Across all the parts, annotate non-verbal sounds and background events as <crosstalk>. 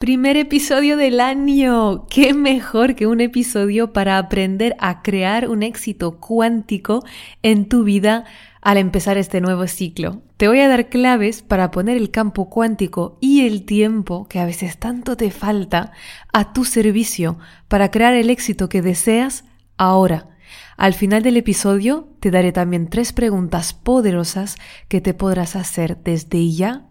Primer episodio del año. ¿Qué mejor que un episodio para aprender a crear un éxito cuántico en tu vida al empezar este nuevo ciclo? Te voy a dar claves para poner el campo cuántico y el tiempo que a veces tanto te falta a tu servicio para crear el éxito que deseas ahora. Al final del episodio te daré también tres preguntas poderosas que te podrás hacer desde ya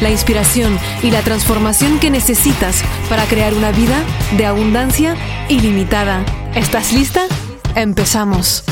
la inspiración y la transformación que necesitas para crear una vida de abundancia ilimitada. ¿Estás lista? Empezamos.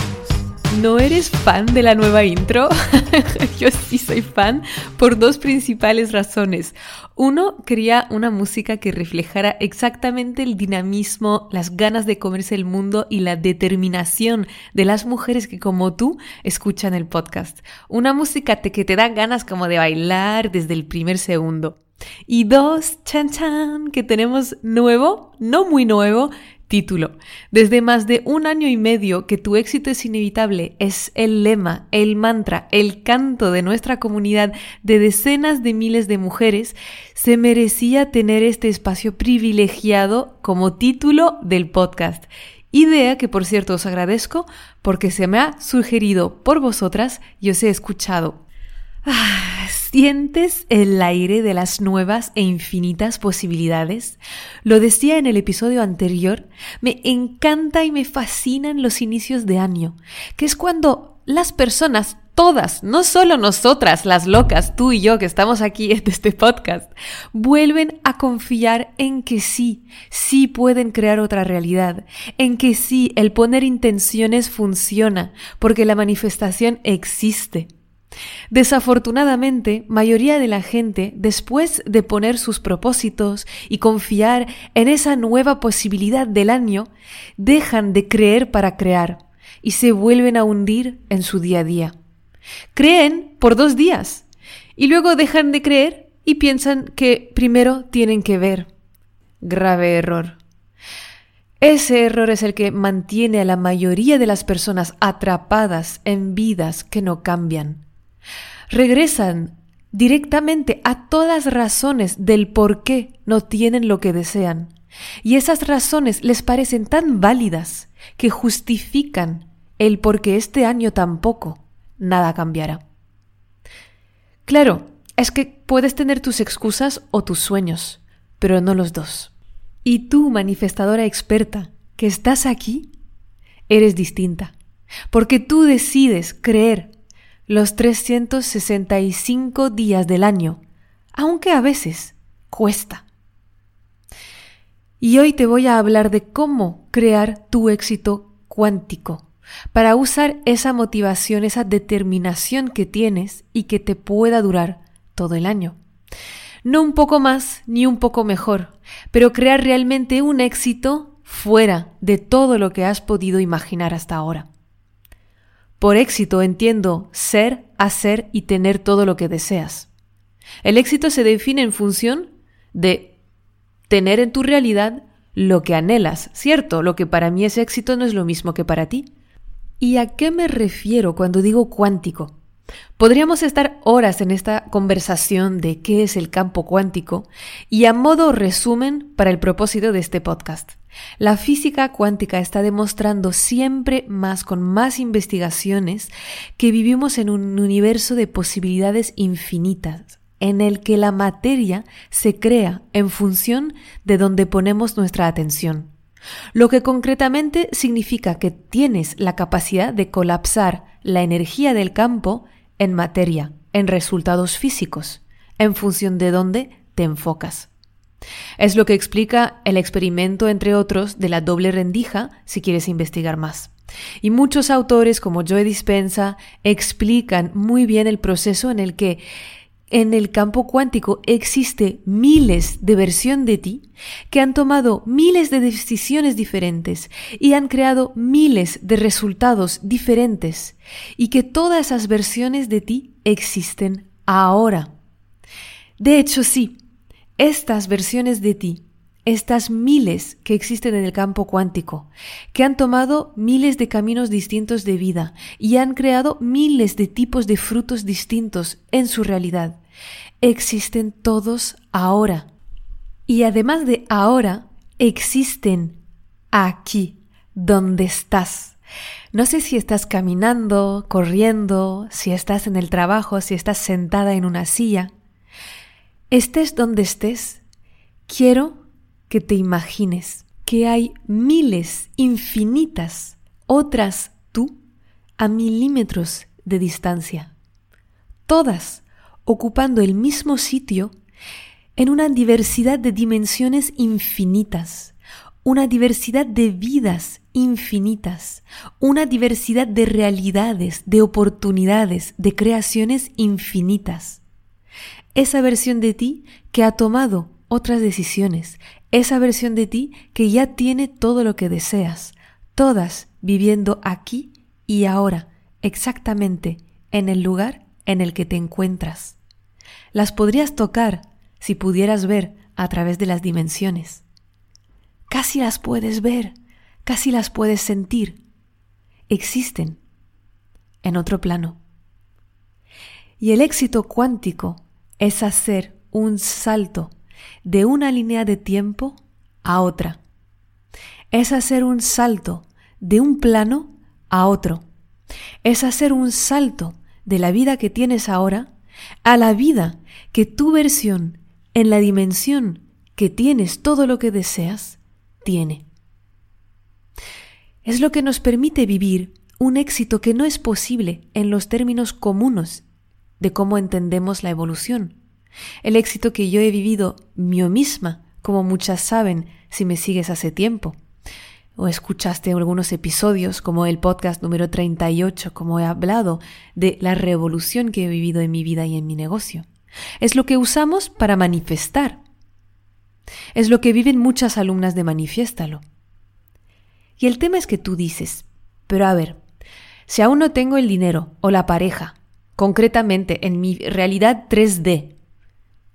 ¿No eres fan de la nueva intro? <laughs> Yo sí soy fan por dos principales razones. Uno, quería una música que reflejara exactamente el dinamismo, las ganas de comerse el mundo y la determinación de las mujeres que como tú escuchan el podcast. Una música que te da ganas como de bailar desde el primer segundo. Y dos, chan chan, que tenemos nuevo, no muy nuevo, Título. Desde más de un año y medio que tu éxito es inevitable es el lema, el mantra, el canto de nuestra comunidad de decenas de miles de mujeres, se merecía tener este espacio privilegiado como título del podcast. Idea que por cierto os agradezco porque se me ha sugerido por vosotras y os he escuchado. Ah, ¿Sientes el aire de las nuevas e infinitas posibilidades? Lo decía en el episodio anterior, me encanta y me fascinan los inicios de año, que es cuando las personas, todas, no solo nosotras, las locas, tú y yo que estamos aquí en este podcast, vuelven a confiar en que sí, sí pueden crear otra realidad, en que sí, el poner intenciones funciona, porque la manifestación existe. Desafortunadamente, mayoría de la gente, después de poner sus propósitos y confiar en esa nueva posibilidad del año, dejan de creer para crear y se vuelven a hundir en su día a día. Creen por dos días y luego dejan de creer y piensan que primero tienen que ver. Grave error. Ese error es el que mantiene a la mayoría de las personas atrapadas en vidas que no cambian regresan directamente a todas razones del por qué no tienen lo que desean. Y esas razones les parecen tan válidas que justifican el por qué este año tampoco nada cambiará. Claro, es que puedes tener tus excusas o tus sueños, pero no los dos. Y tú, manifestadora experta, que estás aquí, eres distinta, porque tú decides creer los 365 días del año, aunque a veces cuesta. Y hoy te voy a hablar de cómo crear tu éxito cuántico, para usar esa motivación, esa determinación que tienes y que te pueda durar todo el año. No un poco más ni un poco mejor, pero crear realmente un éxito fuera de todo lo que has podido imaginar hasta ahora. Por éxito entiendo ser, hacer y tener todo lo que deseas. El éxito se define en función de tener en tu realidad lo que anhelas, ¿cierto? Lo que para mí es éxito no es lo mismo que para ti. ¿Y a qué me refiero cuando digo cuántico? Podríamos estar horas en esta conversación de qué es el campo cuántico y a modo resumen para el propósito de este podcast. La física cuántica está demostrando siempre más con más investigaciones que vivimos en un universo de posibilidades infinitas en el que la materia se crea en función de donde ponemos nuestra atención. Lo que concretamente significa que tienes la capacidad de colapsar la energía del campo en materia, en resultados físicos, en función de dónde te enfocas. Es lo que explica el experimento, entre otros, de la doble rendija, si quieres investigar más. Y muchos autores, como Joe Dispensa, explican muy bien el proceso en el que en el campo cuántico existe miles de versiones de ti que han tomado miles de decisiones diferentes y han creado miles de resultados diferentes y que todas esas versiones de ti existen ahora. De hecho, sí, estas versiones de ti estas miles que existen en el campo cuántico, que han tomado miles de caminos distintos de vida y han creado miles de tipos de frutos distintos en su realidad. Existen todos ahora. Y además de ahora, existen aquí, donde estás. No sé si estás caminando, corriendo, si estás en el trabajo, si estás sentada en una silla. Estés donde estés, quiero que te imagines que hay miles, infinitas, otras tú a milímetros de distancia, todas ocupando el mismo sitio en una diversidad de dimensiones infinitas, una diversidad de vidas infinitas, una diversidad de realidades, de oportunidades, de creaciones infinitas. Esa versión de ti que ha tomado otras decisiones, esa versión de ti que ya tiene todo lo que deseas, todas viviendo aquí y ahora, exactamente en el lugar en el que te encuentras. Las podrías tocar si pudieras ver a través de las dimensiones. Casi las puedes ver, casi las puedes sentir. Existen en otro plano. Y el éxito cuántico es hacer un salto de una línea de tiempo a otra. Es hacer un salto de un plano a otro. Es hacer un salto de la vida que tienes ahora a la vida que tu versión en la dimensión que tienes todo lo que deseas tiene. Es lo que nos permite vivir un éxito que no es posible en los términos comunes de cómo entendemos la evolución. El éxito que yo he vivido yo misma, como muchas saben si me sigues hace tiempo. O escuchaste algunos episodios como el podcast número 38, como he hablado de la revolución que he vivido en mi vida y en mi negocio. Es lo que usamos para manifestar. Es lo que viven muchas alumnas de Manifiéstalo. Y el tema es que tú dices, pero a ver, si aún no tengo el dinero o la pareja, concretamente en mi realidad 3D,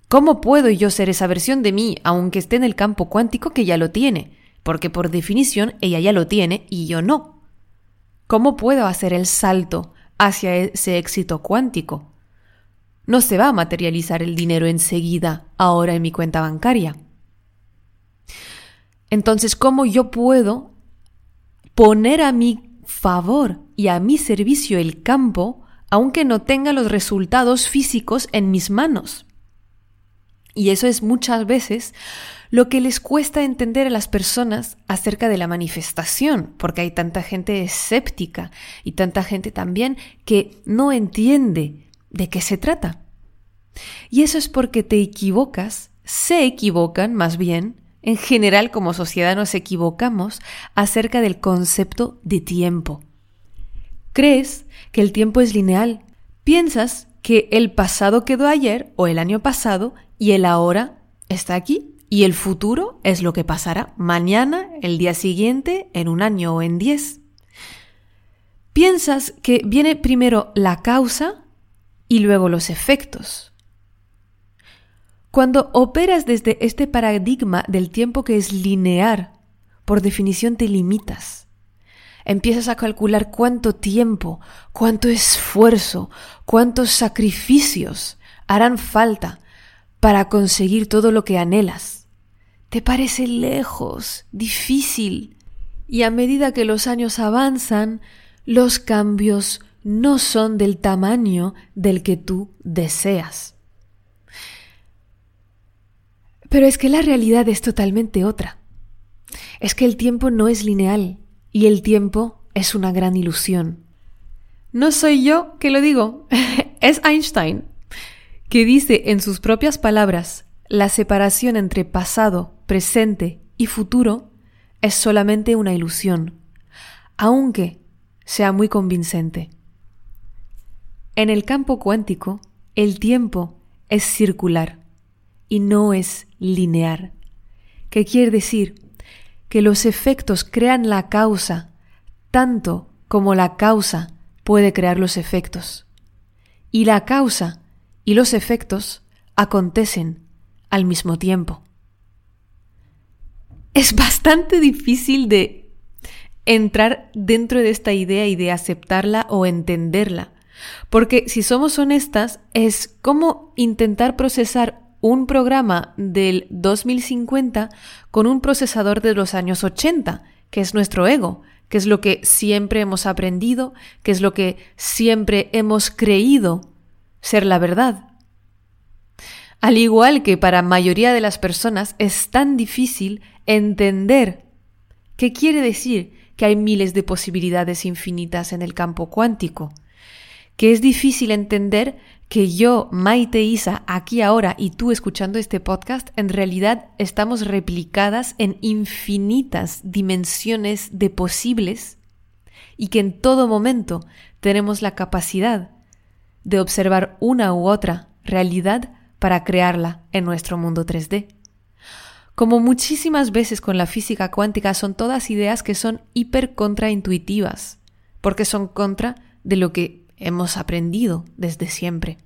¿Cómo puedo yo ser esa versión de mí, aunque esté en el campo cuántico que ya lo tiene? Porque por definición ella ya lo tiene y yo no. ¿Cómo puedo hacer el salto hacia ese éxito cuántico? No se va a materializar el dinero enseguida, ahora en mi cuenta bancaria. Entonces, ¿cómo yo puedo poner a mi favor y a mi servicio el campo, aunque no tenga los resultados físicos en mis manos? Y eso es muchas veces lo que les cuesta entender a las personas acerca de la manifestación, porque hay tanta gente escéptica y tanta gente también que no entiende de qué se trata. Y eso es porque te equivocas, se equivocan más bien, en general como sociedad nos equivocamos acerca del concepto de tiempo. Crees que el tiempo es lineal, piensas que el pasado quedó ayer o el año pasado y el ahora está aquí y el futuro es lo que pasará mañana, el día siguiente, en un año o en diez. Piensas que viene primero la causa y luego los efectos. Cuando operas desde este paradigma del tiempo que es lineal, por definición te limitas. Empiezas a calcular cuánto tiempo, cuánto esfuerzo, cuántos sacrificios harán falta para conseguir todo lo que anhelas. Te parece lejos, difícil, y a medida que los años avanzan, los cambios no son del tamaño del que tú deseas. Pero es que la realidad es totalmente otra. Es que el tiempo no es lineal y el tiempo es una gran ilusión. No soy yo que lo digo, <laughs> es Einstein que dice en sus propias palabras, la separación entre pasado, presente y futuro es solamente una ilusión, aunque sea muy convincente. En el campo cuántico, el tiempo es circular y no es lineal. ¿Qué quiere decir? Que los efectos crean la causa tanto como la causa puede crear los efectos. Y la causa y los efectos acontecen al mismo tiempo. Es bastante difícil de entrar dentro de esta idea y de aceptarla o entenderla. Porque si somos honestas, es como intentar procesar un programa del 2050 con un procesador de los años 80, que es nuestro ego, que es lo que siempre hemos aprendido, que es lo que siempre hemos creído ser la verdad. Al igual que para mayoría de las personas es tan difícil entender qué quiere decir que hay miles de posibilidades infinitas en el campo cuántico, que es difícil entender que yo, Maite Isa, aquí ahora y tú escuchando este podcast, en realidad estamos replicadas en infinitas dimensiones de posibles y que en todo momento tenemos la capacidad de observar una u otra realidad para crearla en nuestro mundo 3D. Como muchísimas veces con la física cuántica son todas ideas que son hiper contraintuitivas, porque son contra de lo que hemos aprendido desde siempre.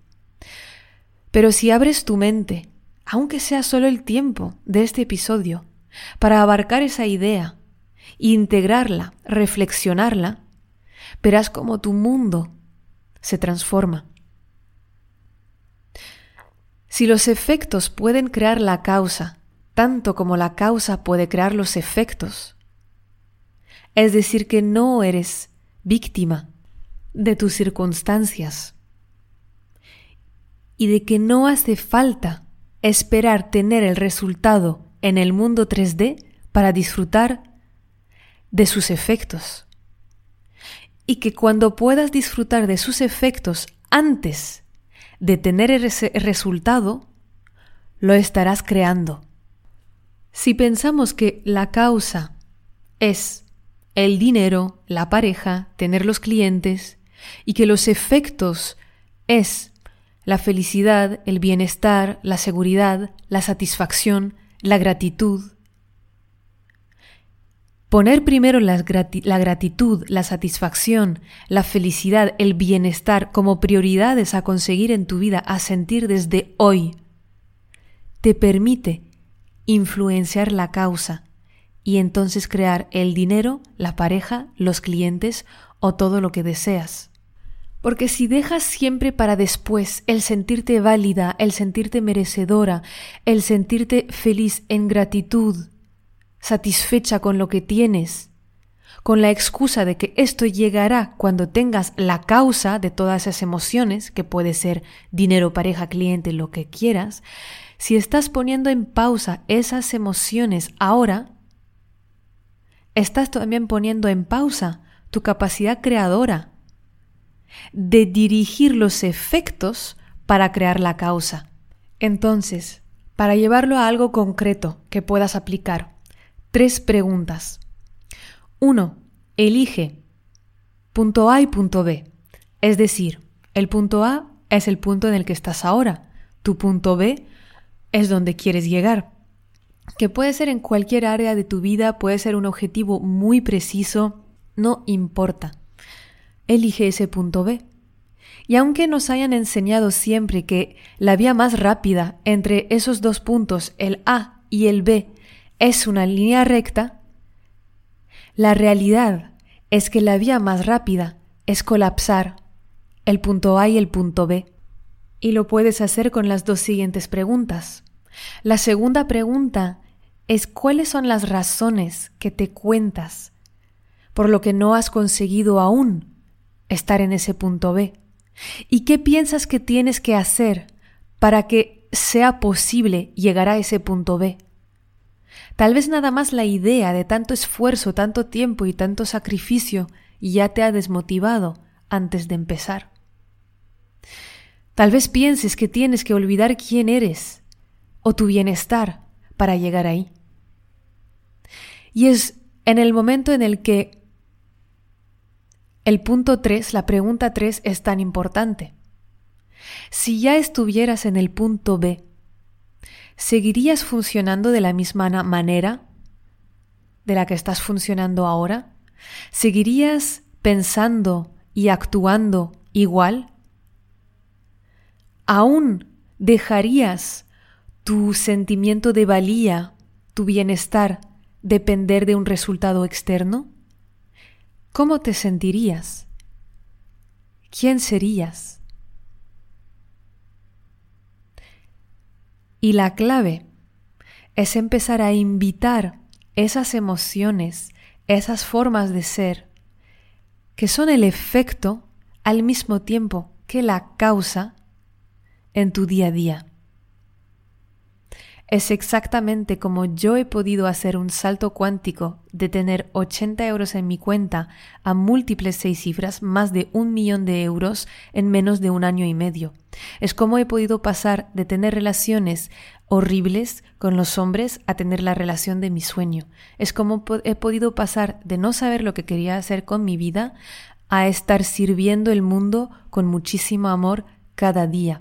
Pero si abres tu mente, aunque sea solo el tiempo de este episodio, para abarcar esa idea, integrarla, reflexionarla, verás cómo tu mundo se transforma. Si los efectos pueden crear la causa, tanto como la causa puede crear los efectos, es decir, que no eres víctima de tus circunstancias y de que no hace falta esperar tener el resultado en el mundo 3D para disfrutar de sus efectos. Y que cuando puedas disfrutar de sus efectos antes de tener ese resultado, lo estarás creando. Si pensamos que la causa es el dinero, la pareja, tener los clientes, y que los efectos es la felicidad, el bienestar, la seguridad, la satisfacción, la gratitud. Poner primero la, gratitud, la satisfacción, la felicidad, el bienestar como prioridades a conseguir en tu vida, a sentir desde hoy, te permite influenciar la causa y entonces crear el dinero, la pareja, los clientes o todo lo que deseas. Porque si dejas siempre para después el sentirte válida, el sentirte merecedora, el sentirte feliz en gratitud, satisfecha con lo que tienes, con la excusa de que esto llegará cuando tengas la causa de todas esas emociones, que puede ser dinero, pareja, cliente, lo que quieras, si estás poniendo en pausa esas emociones ahora, estás también poniendo en pausa tu capacidad creadora de dirigir los efectos para crear la causa. Entonces, para llevarlo a algo concreto que puedas aplicar, tres preguntas. Uno, Elige punto A y punto B. Es decir, el punto A es el punto en el que estás ahora. Tu punto B es donde quieres llegar. Que puede ser en cualquier área de tu vida, puede ser un objetivo muy preciso, no importa elige ese punto B. Y aunque nos hayan enseñado siempre que la vía más rápida entre esos dos puntos, el A y el B, es una línea recta, la realidad es que la vía más rápida es colapsar el punto A y el punto B. Y lo puedes hacer con las dos siguientes preguntas. La segunda pregunta es cuáles son las razones que te cuentas por lo que no has conseguido aún estar en ese punto B? ¿Y qué piensas que tienes que hacer para que sea posible llegar a ese punto B? Tal vez nada más la idea de tanto esfuerzo, tanto tiempo y tanto sacrificio ya te ha desmotivado antes de empezar. Tal vez pienses que tienes que olvidar quién eres o tu bienestar para llegar ahí. Y es en el momento en el que el punto 3, la pregunta 3 es tan importante. Si ya estuvieras en el punto B, ¿seguirías funcionando de la misma manera de la que estás funcionando ahora? ¿Seguirías pensando y actuando igual? ¿Aún dejarías tu sentimiento de valía, tu bienestar, depender de un resultado externo? ¿Cómo te sentirías? ¿Quién serías? Y la clave es empezar a invitar esas emociones, esas formas de ser, que son el efecto al mismo tiempo que la causa en tu día a día. Es exactamente como yo he podido hacer un salto cuántico de tener 80 euros en mi cuenta a múltiples seis cifras, más de un millón de euros en menos de un año y medio. Es como he podido pasar de tener relaciones horribles con los hombres a tener la relación de mi sueño. Es como he podido pasar de no saber lo que quería hacer con mi vida a estar sirviendo el mundo con muchísimo amor cada día.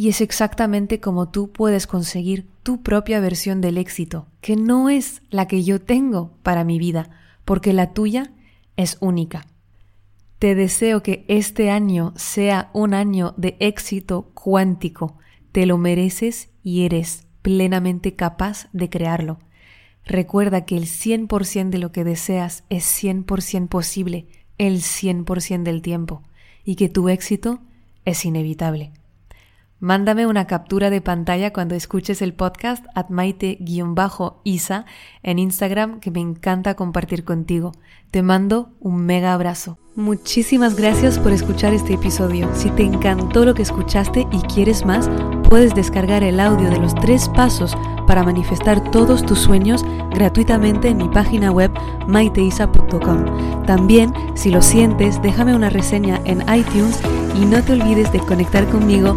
Y es exactamente como tú puedes conseguir tu propia versión del éxito, que no es la que yo tengo para mi vida, porque la tuya es única. Te deseo que este año sea un año de éxito cuántico. Te lo mereces y eres plenamente capaz de crearlo. Recuerda que el 100% de lo que deseas es 100% posible el 100% del tiempo y que tu éxito es inevitable. Mándame una captura de pantalla cuando escuches el podcast at maite-isa en Instagram que me encanta compartir contigo. Te mando un mega abrazo. Muchísimas gracias por escuchar este episodio. Si te encantó lo que escuchaste y quieres más, puedes descargar el audio de los tres pasos para manifestar todos tus sueños gratuitamente en mi página web maiteisa.com. También, si lo sientes, déjame una reseña en iTunes y no te olvides de conectar conmigo